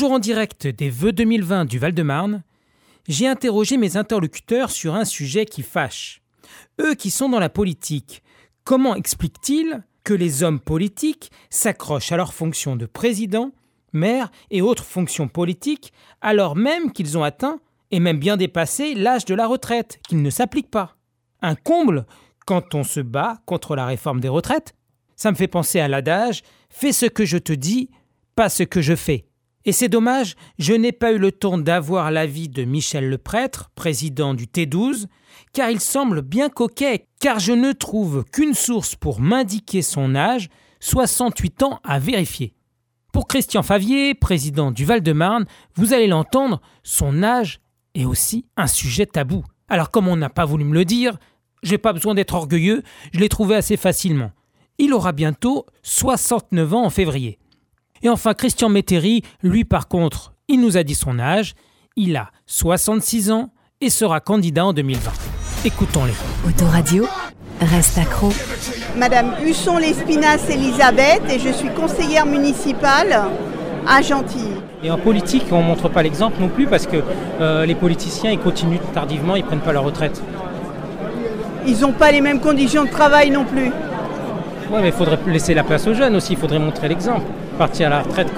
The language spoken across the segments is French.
Toujours en direct des vœux 2020 du Val-de-Marne, j'ai interrogé mes interlocuteurs sur un sujet qui fâche. Eux qui sont dans la politique, comment expliquent-ils que les hommes politiques s'accrochent à leur fonction de président, maire et autres fonctions politiques alors même qu'ils ont atteint et même bien dépassé l'âge de la retraite, qu'il ne s'applique pas? Un comble quand on se bat contre la réforme des retraites Ça me fait penser à l'adage Fais ce que je te dis, pas ce que je fais. Et c'est dommage, je n'ai pas eu le temps d'avoir l'avis de Michel le prêtre, président du T12, car il semble bien coquet, car je ne trouve qu'une source pour m'indiquer son âge, 68 ans à vérifier. Pour Christian Favier, président du Val-de-Marne, vous allez l'entendre, son âge est aussi un sujet tabou. Alors comme on n'a pas voulu me le dire, j'ai pas besoin d'être orgueilleux, je l'ai trouvé assez facilement. Il aura bientôt 69 ans en février. Et enfin, Christian Métairie, lui par contre, il nous a dit son âge. Il a 66 ans et sera candidat en 2020. Écoutons-les. Autoradio, reste accro. Madame Husson-Lespinasse Elisabeth et je suis conseillère municipale à Gentilly. Et en politique, on ne montre pas l'exemple non plus parce que euh, les politiciens, ils continuent tardivement, ils prennent pas leur retraite. Ils n'ont pas les mêmes conditions de travail non plus. Oui, mais il faudrait laisser la place aux jeunes aussi, il faudrait montrer l'exemple. Partir à la retraite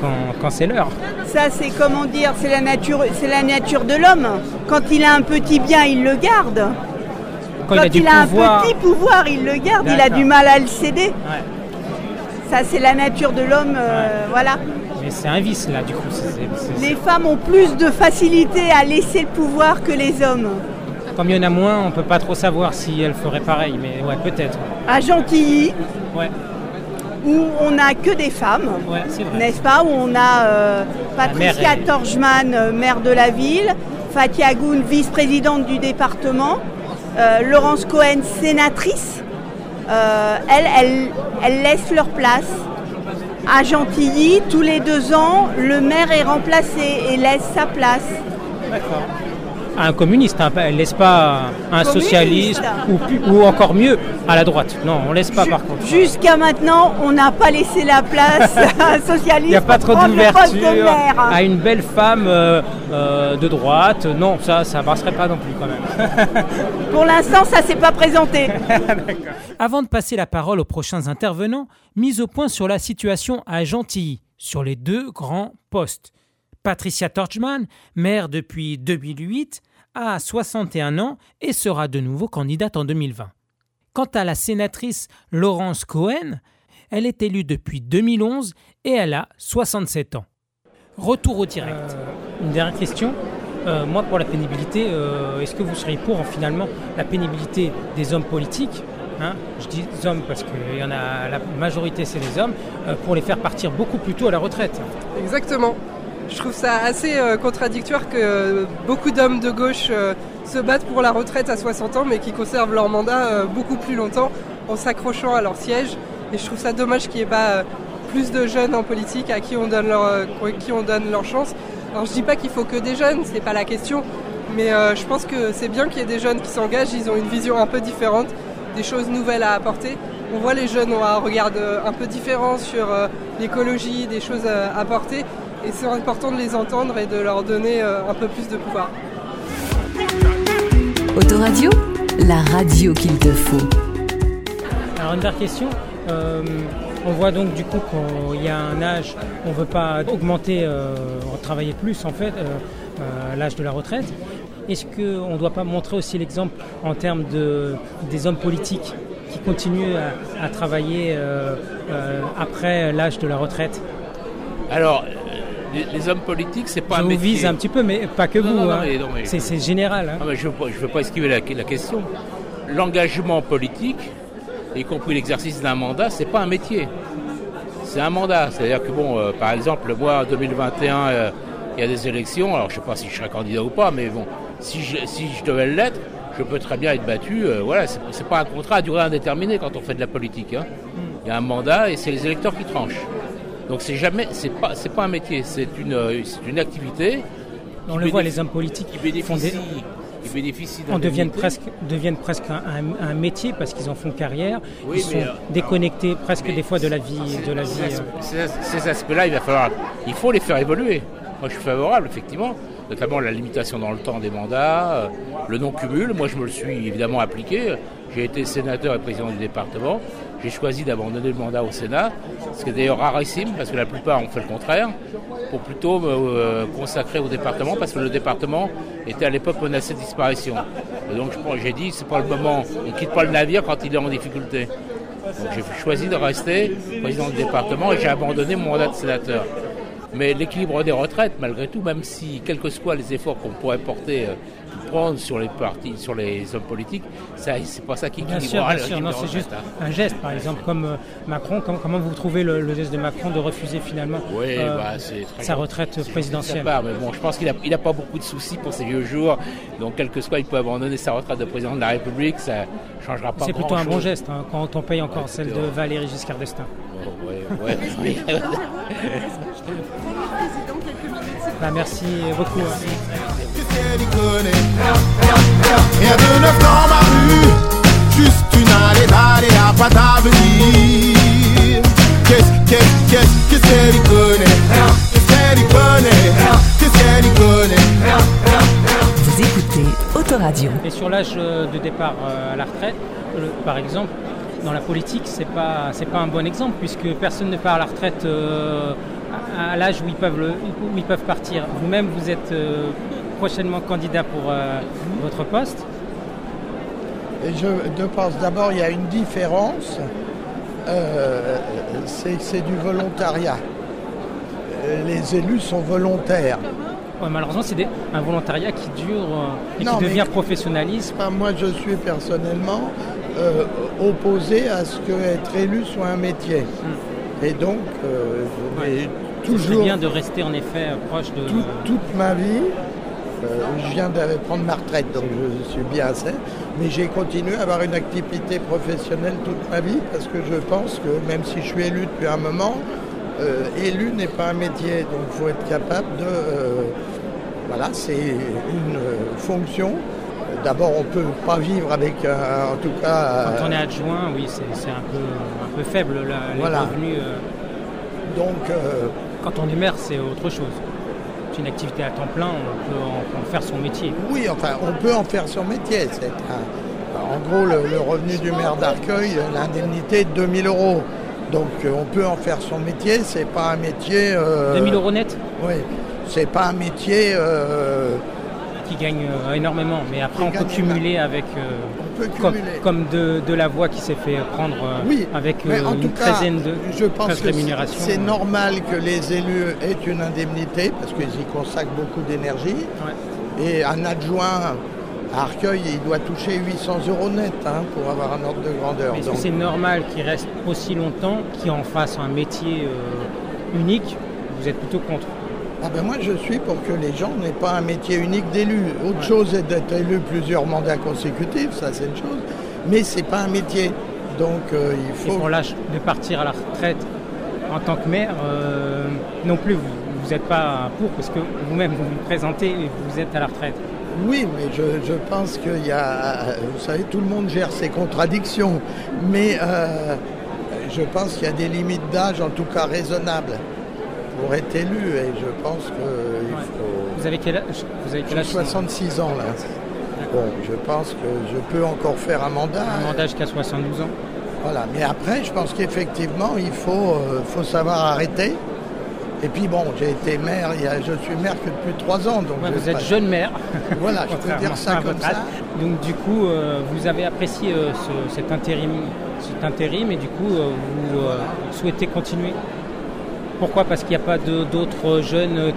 quand, c'est l'heure. Ça, c'est comment dire, c'est la nature, c'est la nature de l'homme. Quand il a un petit bien, il le garde. Quand, il a, un petit pouvoir, il le garde. Il a du mal à le céder. Ça, c'est la nature de l'homme, euh, voilà. Mais c'est un vice là, du coup. les femmes ont plus de facilité à laisser le pouvoir que les hommes. Comme il y en a moins, on ne peut pas trop savoir si elles feraient pareil, mais ouais, peut-être. À Gentilly, où on n'a que des femmes, n'est-ce pas Où on a euh, Patricia Torjman, euh, maire de la ville, Fatia Goun, vice-présidente du département, euh, Laurence Cohen, sénatrice. elles, elles, elles laissent leur place. À Gentilly, tous les deux ans, le maire est remplacé et laisse sa place. D'accord un communiste, hein. elle ne laisse pas un socialiste ou, encore mieux à la droite. Non, on ne laisse pas par contre. Jusqu'à maintenant, on n'a pas laissé la place à un socialiste. Il n'y a pas trop d'ouverture à une belle femme euh, euh, de droite. Non, ça, ça passerait pas non plus quand même. Pour l'instant, ça s'est pas présenté. Avant de passer la parole aux prochains intervenants, mise au point sur la situation à Gentilly, sur les deux grands postes. Patricia Torchman, maire depuis 2008, a 61 ans et sera de nouveau candidate en 2020. Quant à la sénatrice Laurence Cohen, elle est élue depuis 2011 et elle a 67 ans. Retour au direct. Euh, une dernière question. Euh, moi, pour la pénibilité, euh, est-ce que vous seriez pour finalement la pénibilité des hommes politiques hein? Je dis hommes parce que y en a la majorité, c'est des hommes, pour les faire partir beaucoup plus tôt à la retraite. Exactement. Je trouve ça assez euh, contradictoire que beaucoup d'hommes de gauche euh, se battent pour la retraite à 60 ans, mais qui conservent leur mandat euh, beaucoup plus longtemps en s'accrochant à leur siège. Et je trouve ça dommage qu'il n'y ait pas plus de jeunes en politique à qui on donne leur, qui on donne leur chance. Alors je dis pas qu'il faut que des jeunes, c'est pas la question, mais je pense que c'est bien qu'il y ait des jeunes qui s'engagent, ils ont une vision un peu différente, des choses nouvelles à apporter. On voit les jeunes ont un regard un peu différent sur l'écologie, des choses à apporter. Et c'est important de les entendre et de leur donner euh, un peu plus de pouvoir. Autoradio, la radio qu'il te faut. Alors une dernière question. Euh, on voit donc du coup qu'il y a un âge, on ne veut pas augmenter, euh, travailler plus en fait, l'âge de la retraite. Est-ce qu'on ne doit pas montrer aussi l'exemple en termes de, des hommes politiques qui continuent à, travailler après l'âge de la retraite? Alors, les, hommes politiques, c'est pas je un vous vise un petit peu, mais pas que vous. Hein. c'est général. Hein. je ne veux, pas esquiver la, question. L'engagement politique, y compris l'exercice d'un mandat, c'est pas un métier. C'est un mandat. C'est-à-dire que, bon, euh, par exemple, moi, en 2021, euh, il y a des élections. Alors, je ne sais pas si je serai candidat ou pas, mais bon, si je, si je devais l'être, je peux très bien être battu. Euh, voilà, c'est pas un contrat à durée indéterminée quand on fait de la politique. Hein. Hmm. Il y a un mandat et c'est les électeurs qui tranchent. Donc c'est jamais, c'est pas, c'est pas un métier, c'est une, c'est une activité. On le voit, les hommes politiques qui bénéficient, qui bénéficient on deviennent presque, deviennent presque un, métier parce qu'ils en font carrière. ils sont euh, déconnectés presque des fois de la vie, de la vie. Ces, aspects-là, il va falloir, il faut les faire évoluer. Moi, je suis favorable, effectivement, notamment la limitation dans le temps des mandats, euh, le non-cumul. Moi, je me le suis évidemment appliqué. J'ai été sénateur et président du département. J'ai choisi d'abandonner le mandat au Sénat, ce qui est d'ailleurs rarissime parce que la plupart ont fait le contraire, pour plutôt me euh, consacrer au département parce que le département était à l'époque menacé de disparition. Donc j'ai dit c'est pas le moment, on quitte pas le navire quand il est en difficulté. Donc j'ai choisi de rester président du département et j'ai abandonné mon mandat de sénateur. Mais l'équilibre des retraites, malgré tout, même si, quels que soient les efforts qu'on pourrait porter euh, prendre sur les partis, sur les hommes politiques, c'est pas ça qui Bien sûr, bien sûr. Non, c'est juste un geste, par exemple, comme euh, Macron. comment vous trouvez le, geste de Macron de refuser finalement euh, bah, sa retraite présidentielle mais bon, je pense qu'il n'a a pas beaucoup de soucis pour ses vieux jours. Donc, quel que soit, il peut abandonner sa retraite de président de la République. Ça changera pas. C'est plutôt un bon geste hein, quand on paye encore celle de Valéry Giscard d'Estaing. Oh, ouais, ouais, bah, merci beaucoup. Hein. Vous écoutez Autoradio. Et sur l'âge euh, de départ euh, à la retraite, par exemple, dans la politique, c'est pas c'est pas un bon exemple puisque personne ne part à la retraite euh, à, l'âge où ils peuvent où ils peuvent partir. Vous-même, vous êtes prochainement candidat pour euh, votre poste Et je, pense d'abord, il y a une différence, euh, c'est du volontariat. Les élus sont volontaires. malheureusement, c'est un volontariat qui dure euh, et qui devient professionnalisme. Moi, je suis personnellement opposé à ce que être élu soit un métier. Hmm. Et donc, je toujours. bien de rester en effet proche de. toute ma vie, euh, je viens de prendre ma retraite, donc je suis bien assez. Mais j'ai continué à avoir une activité professionnelle toute ma vie parce que je pense que même si je suis élu depuis un moment, euh, élu n'est pas un métier. Donc il faut être capable de... Euh, voilà, c'est une fonction. D'abord, on ne peut pas vivre avec, en tout cas... Quand on est adjoint, oui, c'est un peu, un peu faible, les voilà. revenus. Donc... quand on est maire, c'est autre chose une activité à temps plein, on peut en, faire son métier. Oui, enfin, on peut en faire son métier. en gros, le, revenu du maire d'Arcueil, l'indemnité de 2000 euros. Donc, euh, on peut en faire son métier. C'est pas un métier. 2000 euh, euros net? Oui. C'est pas un métier. Euh, qui gagne énormément, mais après on peut cumuler avec. comme, de, la voix qui s'est fait prendre oui, avec en une treizaine de je pense que C'est normal que les élus aient une indemnité parce qu'ils y consacrent beaucoup d'énergie. Et un adjoint à Arcueil, il doit toucher 800 euros net hein, pour avoir un ordre de grandeur. Mais c'est normal qu'il reste aussi longtemps, qu'il en fasse un métier euh, unique? Vous êtes plutôt contre ah ben moi je suis pour que les gens n'aient pas un métier unique d'élu. Autre chose est d'être élu plusieurs mandats consécutifs, ça c'est une chose, mais c'est pas un métier. Donc euh, il faut. Et pour l'âge de partir à la retraite en tant que maire, euh, non plus vous n'êtes pas pour parce que vous-même vous vous présentez et vous êtes à la retraite. Oui, mais je, pense qu'il y a, vous savez, tout le monde gère ses contradictions, mais euh, je pense qu'il y a des limites d'âge, en tout cas raisonnables pour être élu et je pense qu'il faut... Vous avez quel âge Vous avez quel 66 ans là. Bon, je pense que je peux encore faire un mandat. Un mandat jusqu'à 72 ans Voilà, mais après, je pense qu'effectivement, il faut, euh, faut savoir arrêter. Et puis bon, j'ai été maire, il y a, je suis maire que depuis trois ans. Donc vous êtes jeune maire. Voilà, je peux dire ça comme ça. Donc du coup, euh, vous avez apprécié euh, cet, intérim, cet intérim et du coup, vous souhaitez continuer? Pourquoi? Parce qu'il n'y a pas d'autres jeunes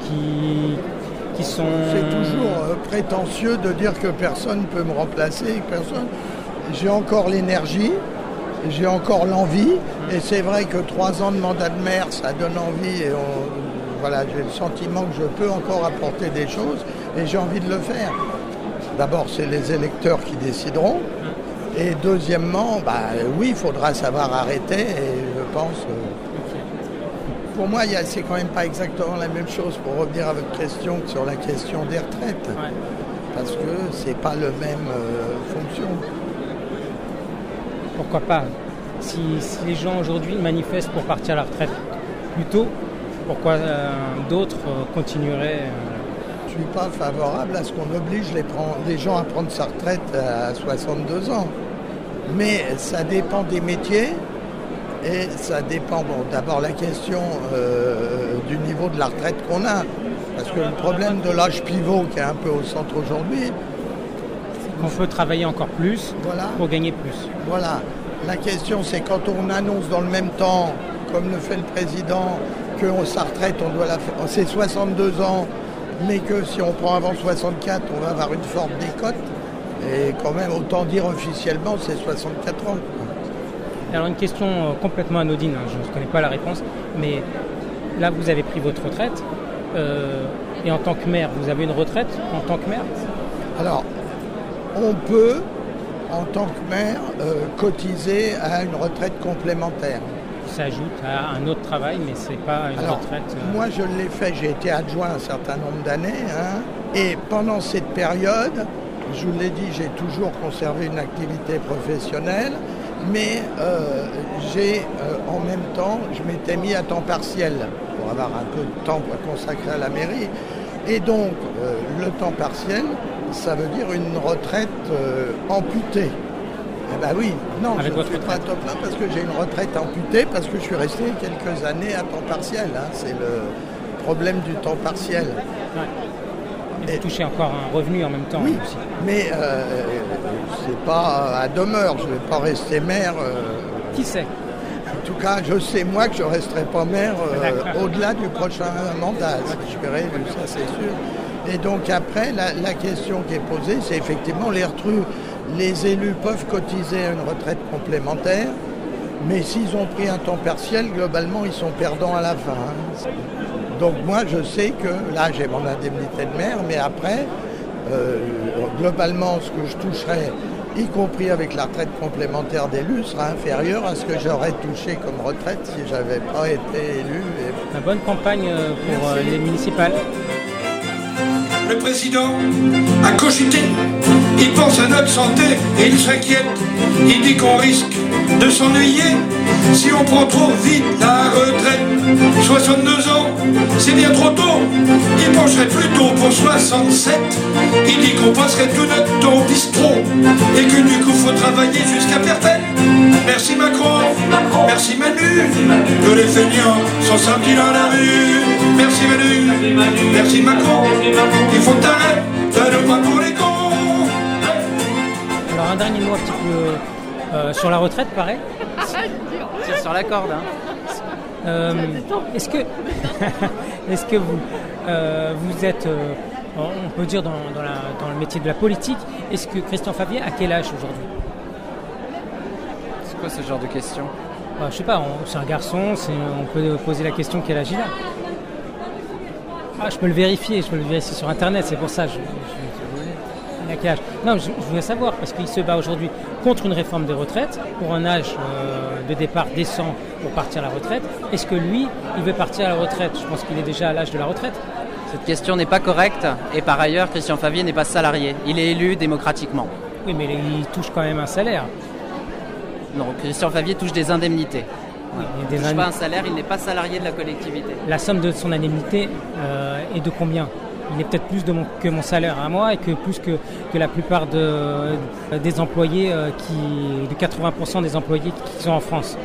qui, sont... C'est toujours euh, prétentieux de dire que personne ne peut me remplacer, personne... J'ai encore l'énergie, j'ai encore l'envie, et c'est vrai que trois ans de mandat de maire, ça donne envie, et voilà, j'ai le sentiment que je peux encore apporter des choses, et j'ai envie de le faire. D'abord, c'est les électeurs qui décideront, et deuxièmement, bah, oui, il faudra savoir arrêter, et je pense... Euh, pour moi, c'est quand même pas exactement la même chose pour revenir à votre question que sur la question des retraites. Parce que c'est pas le même euh, fonction. Pourquoi pas? Si, les gens aujourd'hui manifestent pour partir à la retraite plus tôt, pourquoi d'autres continueraient Je ne suis pas favorable à ce qu'on oblige les, les gens à prendre sa retraite à 62 ans. Mais ça dépend des métiers et ça dépend, bon, d'abord la question euh, du niveau de la retraite qu'on a. Parce que le problème de l'âge pivot qui est un peu au centre aujourd'hui. Qu'on peut travailler encore plus pour gagner plus. Voilà. La question c'est quand on annonce dans le même temps, comme le fait le président, que sa retraite, on doit la faire. C'est 62 ans, mais que si on prend avant 64, on va avoir une forte décote. Et quand même, autant dire officiellement, c'est 64 ans. Alors une question euh, complètement anodine, hein, je ne connais pas la réponse, mais là vous avez pris votre retraite, euh, et en tant que maire, vous avez une retraite en tant que maire? Alors, on peut, en tant que maire, euh, cotiser à une retraite complémentaire. Ça ajoute à un autre travail, mais ce n'est pas une retraite. Moi, je l'ai fait, j'ai été adjoint un certain nombre d'années, hein, et pendant cette période, je vous l'ai dit, j'ai toujours conservé une activité professionnelle, mais euh, j'ai euh, en même temps, je m'étais mis à temps partiel pour avoir un peu de temps pour consacrer à la mairie. Et donc, euh, le temps partiel, ça veut dire une retraite amputée. Eh ben oui, non, je ne fais pas top plein parce que j'ai une retraite amputée, parce que je suis resté quelques années à temps partiel. Hein. C'est le problème du temps partiel. Et toucher encore un revenu en même temps oui, Mais euh, c'est pas à demeure, je ne vais pas rester maire. Euh. Qui sait? En tout cas, je sais moi que je ne resterai pas maire euh, au-delà du prochain mandat. Si je serai ça c'est sûr. Et donc après, la, question qui est posée, c'est effectivement les retrus. Les élus peuvent cotiser à une retraite complémentaire, mais s'ils ont pris un temps partiel, globalement, ils sont perdants à la fin. Hein. Donc moi, je sais que là, j'ai mon indemnité de maire, mais après, euh, globalement, ce que je toucherai, y compris avec la retraite complémentaire d'élu, sera inférieur à ce que j'aurais touché comme retraite si je n'avais pas été élu. Une bonne campagne euh, pour euh, les municipales. Le président a cogité, il pense à notre santé et il s'inquiète. Il dit qu'on risque de s'ennuyer si on prend trop vite la retraite. 62 ans, c'est bien trop tôt. Il pencherait plutôt pour 67. Il dit qu'on passerait tout notre temps au bistrot et que du coup faut travailler jusqu'à perte. Merci Macron, merci Manu, que les feignants sont sortis dans la rue. Merci Manu, merci Macron, il faut t'arrêter de ne pas pour les cons. Alors un dernier mot un petit peu euh, sur la retraite, pareil. Tire sur la corde. Hein. Euh, est-ce que, est-ce que vous, euh, vous êtes, on peut dire dans, dans, le métier de la politique, est-ce que Christian Favier a quel âge aujourd'hui? C'est quoi ce genre de question bah, Je sais pas, c'est un garçon, on peut poser la question quel âge il a. Ah, je peux le vérifier, je peux le vérifier sur internet, c'est pour ça. Je, non, je, voulais savoir, parce qu'il se bat aujourd'hui contre une réforme des retraites, pour un âge euh, de départ décent pour partir à la retraite. Est-ce que lui, il veut partir à la retraite? Je pense qu'il est déjà à l'âge de la retraite. Cette question n'est pas correcte, et par ailleurs, Christian Favier n'est pas salarié. Il est élu démocratiquement. Oui, mais il touche quand même un salaire. Non, Christian Favier touche des indemnités. il ne touche pas un salaire, il n'est pas salarié de la collectivité. La somme de son indemnité euh, est de combien? Il est peut-être plus de que mon salaire à moi et que plus que, que la plupart de, des employés, euh, qui, de 80% des employés qui sont en France.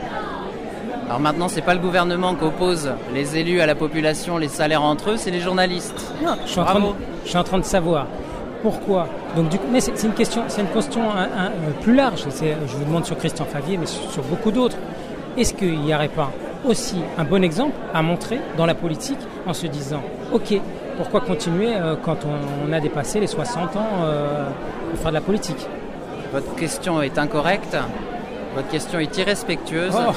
Alors maintenant, c'est pas le gouvernement qui oppose les élus à la population, les salaires entre eux, c'est les journalistes. Non, je suis, en train de, je suis en train de savoir pourquoi. Donc du coup, mais c'est une question, c'est une question un, plus large. Je vous demande sur Christian Favier, mais sur, sur beaucoup d'autres. Est-ce qu'il n'y aurait pas aussi un bon exemple à montrer dans la politique en se disant, ok, pourquoi continuer euh, quand on, a dépassé les 60 ans euh, pour faire de la politique? Votre question est incorrecte. Votre question est irrespectueuse. Oh,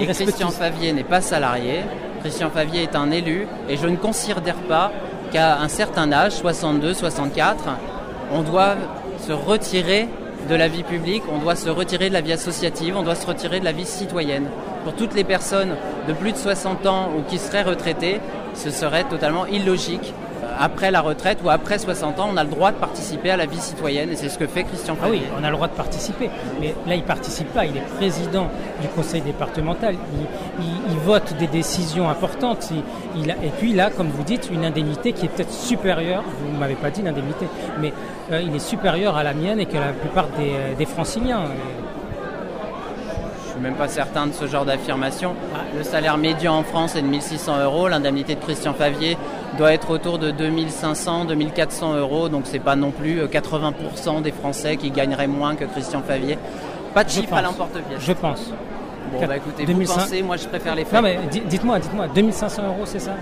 et Christian Favier n'est pas salarié. Christian Favier est un élu. Et je ne considère pas qu'à un certain âge, 62, 64, on doit se retirer de la vie publique, on doit se retirer de la vie associative, on doit se retirer de la vie citoyenne. Pour toutes les personnes de plus de 60 ans ou qui seraient retraitées, ce serait totalement illogique après la retraite ou après 60 ans, on a le droit de participer à la vie citoyenne et c'est ce que fait Christian Favier. Ah oui, on a le droit de participer, mais là il participe pas, il est président du conseil départemental, il, vote des décisions importantes, il, et puis là, comme vous dites, une indemnité qui est peut-être supérieure, vous ne m'avez pas dit l'indemnité, mais euh, il est supérieur à la mienne et que la plupart des, des franciliens suis même pas certain de ce genre d'affirmation. Le salaire médian en France est de 1600 euros. L'indemnité de Christian Favier doit être autour de 2500, 2400 euros. Donc c'est pas non plus 80% euh, des Français qui gagneraient moins que Christian Favier. Pas de chiffre à l'emporte-pièce. Je pense. Bon, bah écoutez, vous pensez, moi je préfère les faits. Non mais dites-moi, dites-moi, 2500 euros c'est ça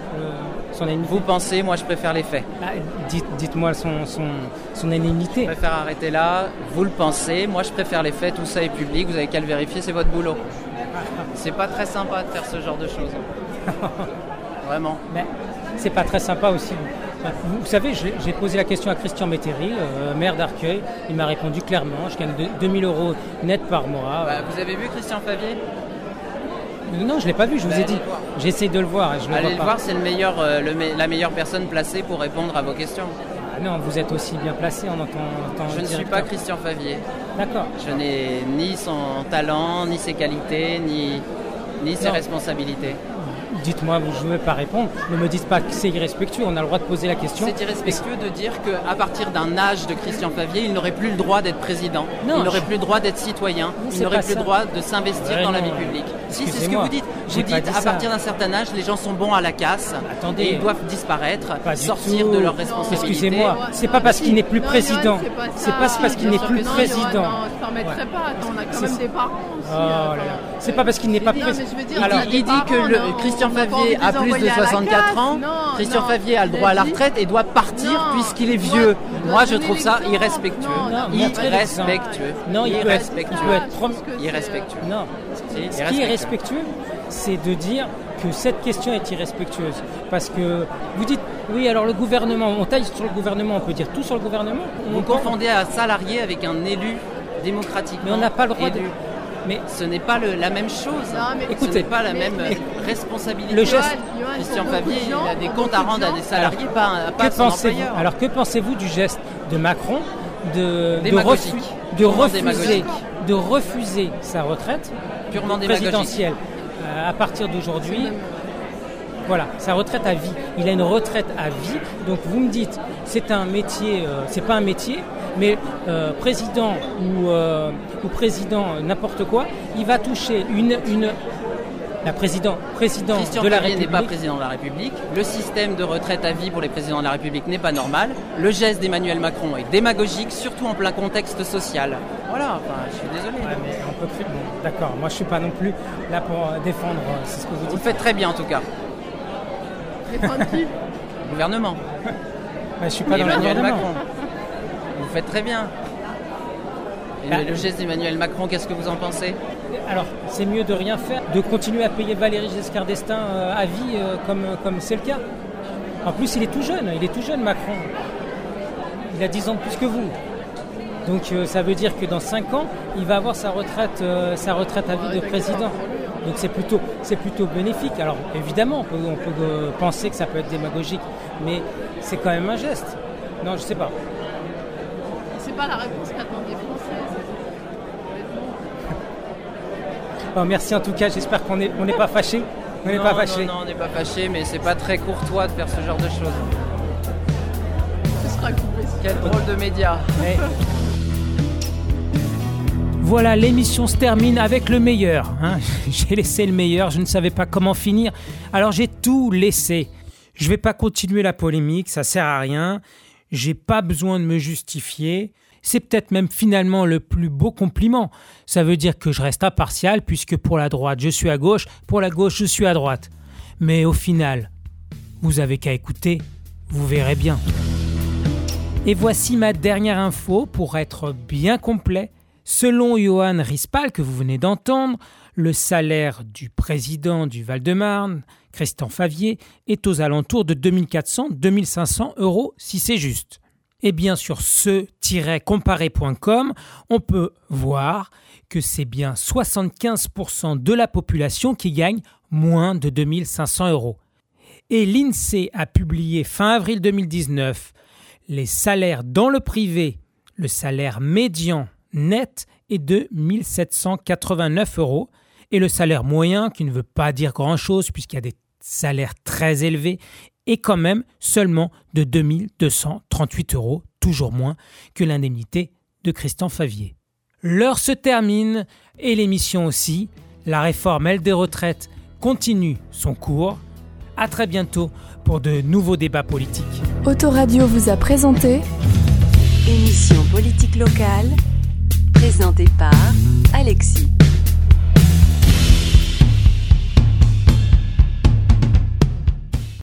son Vous pensez, moi je préfère les faits. Ah, dites, moi son, son, son indemnité. Je préfère arrêter là, vous le pensez, moi je préfère les faits, tout ça est public, vous avez qu'à le vérifier, c'est votre boulot. C'est pas très sympa de faire ce genre de choses. Vraiment. Mais c'est pas très sympa aussi. Vous savez, j'ai posé la question à Christian Métairie, euh, maire d'Arcueil. Il m'a répondu clairement, je gagne 2000 euros net par mois. Bah, vous avez vu Christian Favier? Non, je ne l'ai pas vu, je vous ai dit. J'essaie de le voir. je le Allez le voir, c'est le meilleur, euh, la meilleure personne placée pour répondre à vos questions. Ah non, vous êtes aussi bien placé en tant, Je ne suis pas Christian Favier. D'accord. Je n'ai ni son talent, ni ses qualités, ni, ni ses responsabilités dites-moi, je ne veux pas répondre. Ne me dites pas que c'est irrespectueux, on a le droit de poser la question. C'est irrespectueux de dire qu'à partir d'un âge de Christian Favier, il n'aurait plus le droit d'être président, il n'aurait plus le droit d'être citoyen, il n'aurait plus le droit de s'investir dans la vie publique. Si, c'est ce que vous dites. Vous dites, à partir d'un certain âge, les gens sont bons à la casse, Attendez. et ils doivent disparaître, sortir de leurs responsabilités. Excusez-moi, c'est pas parce qu'il n'est plus président. C'est pas parce qu'il n'est plus président. Non, je ne permettrai pas, on a quand même des parents oh C'est pas parce qu'il n'est pas président. Alors, il dit que Christian Favier a plus de 64 ans, Christian Favier a le droit à la retraite et doit partir puisqu'il est vieux. Moi, je trouve ça irrespectueux. Irrespectueux. Non, il peut être, irrespectueux. Non. Ce qui est respectueux, c'est de dire que cette question est irrespectueuse. Parce que vous dites, oui, alors le gouvernement, on taille sur le gouvernement, on peut dire tout sur le gouvernement. Vous confondez un salarié avec un élu démocratique. Mais on n'a pas le droit de mais ce n'est pas la même chose. ce n'est pas la même responsabilité. Le geste, Christian Favier, il a des comptes à rendre à des salariés, alors, pas, à son employeur. Alors que pensez-vous du geste de Macron de, de, refuser, de refuser sa retraite Purement présidentielle euh, à partir d'aujourd'hui voilà, sa retraite à vie. Il a une retraite à vie. Donc vous me dites, c'est un métier, euh, c'est pas un métier, mais euh, président ou, ou président n'importe quoi, il va toucher une, une la président, président de la République n'est pas président de la République. Le système de retraite à vie pour les présidents de la République n'est pas normal. Le geste d'Emmanuel Macron est démagogique, surtout en plein contexte social. Voilà, enfin, je suis désolé. mais on peut plus. D'accord, moi je suis pas non plus là pour défendre. C'est ce que vous dites. Vous le faites très bien en tout cas. gouvernement. je suis pas dans Emmanuel Macron. Vous faites très bien. Et bah. le geste d'Emmanuel Macron, qu'est-ce que vous en pensez? Alors, c'est mieux de rien faire, de continuer à payer Valérie Giscard d'Estaing euh, à vie, euh, comme comme c'est le cas. En plus, il est tout jeune, il est tout jeune, Macron. Il a 10 ans de plus que vous. Donc, euh, ça veut dire que dans 5 ans, il va avoir sa retraite, à vie de président. Donc c'est plutôt, bénéfique. Alors évidemment, on peut, on peut euh, penser que ça peut être démagogique, mais c'est quand même un geste. Non, je sais pas. C'est pas la réponse qu'attendent les Français. Bon, merci en tout cas, j'espère qu'on n'est on pas fâché. On n'est pas fâché. Non, non, on n'est pas fâché, mais c'est pas très courtois de faire ce genre de choses. Ce sera coupé. Quel drôle de média. Voilà, l'émission se termine avec le meilleur. Hein. j'ai laissé le meilleur, je ne savais pas comment finir, alors j'ai tout laissé. Je ne vais pas continuer la polémique, ça sert à rien. J'ai pas besoin de me justifier. C'est peut-être même finalement le plus beau compliment. Ça veut dire que je reste impartial puisque pour la droite je suis à gauche, pour la gauche je suis à droite. Mais au final, vous avez qu'à écouter, vous verrez bien. Et voici ma dernière info pour être bien complet. Selon Johan Rispal, que vous venez d'entendre, le salaire du président du Val-de-Marne, Christian Favier, est aux alentours de 2400-2500 euros si c'est juste. Et bien sur ce-comparé.com, on peut voir que c'est bien 75% de la population qui gagne moins de 2500 euros. Et l'INSEE a publié fin avril 2019 les salaires dans le privé, le salaire médian net est de 1789 euros et le salaire moyen, qui ne veut pas dire grand-chose puisqu'il y a des salaires très élevés, est quand même seulement de 2238 euros, toujours moins que l'indemnité de Christian Favier. L'heure se termine et l'émission aussi. La réforme elle des retraites continue son cours. À très bientôt pour de nouveaux débats politiques. Autoradio vous a présenté émission politique locale présentée par Alexis.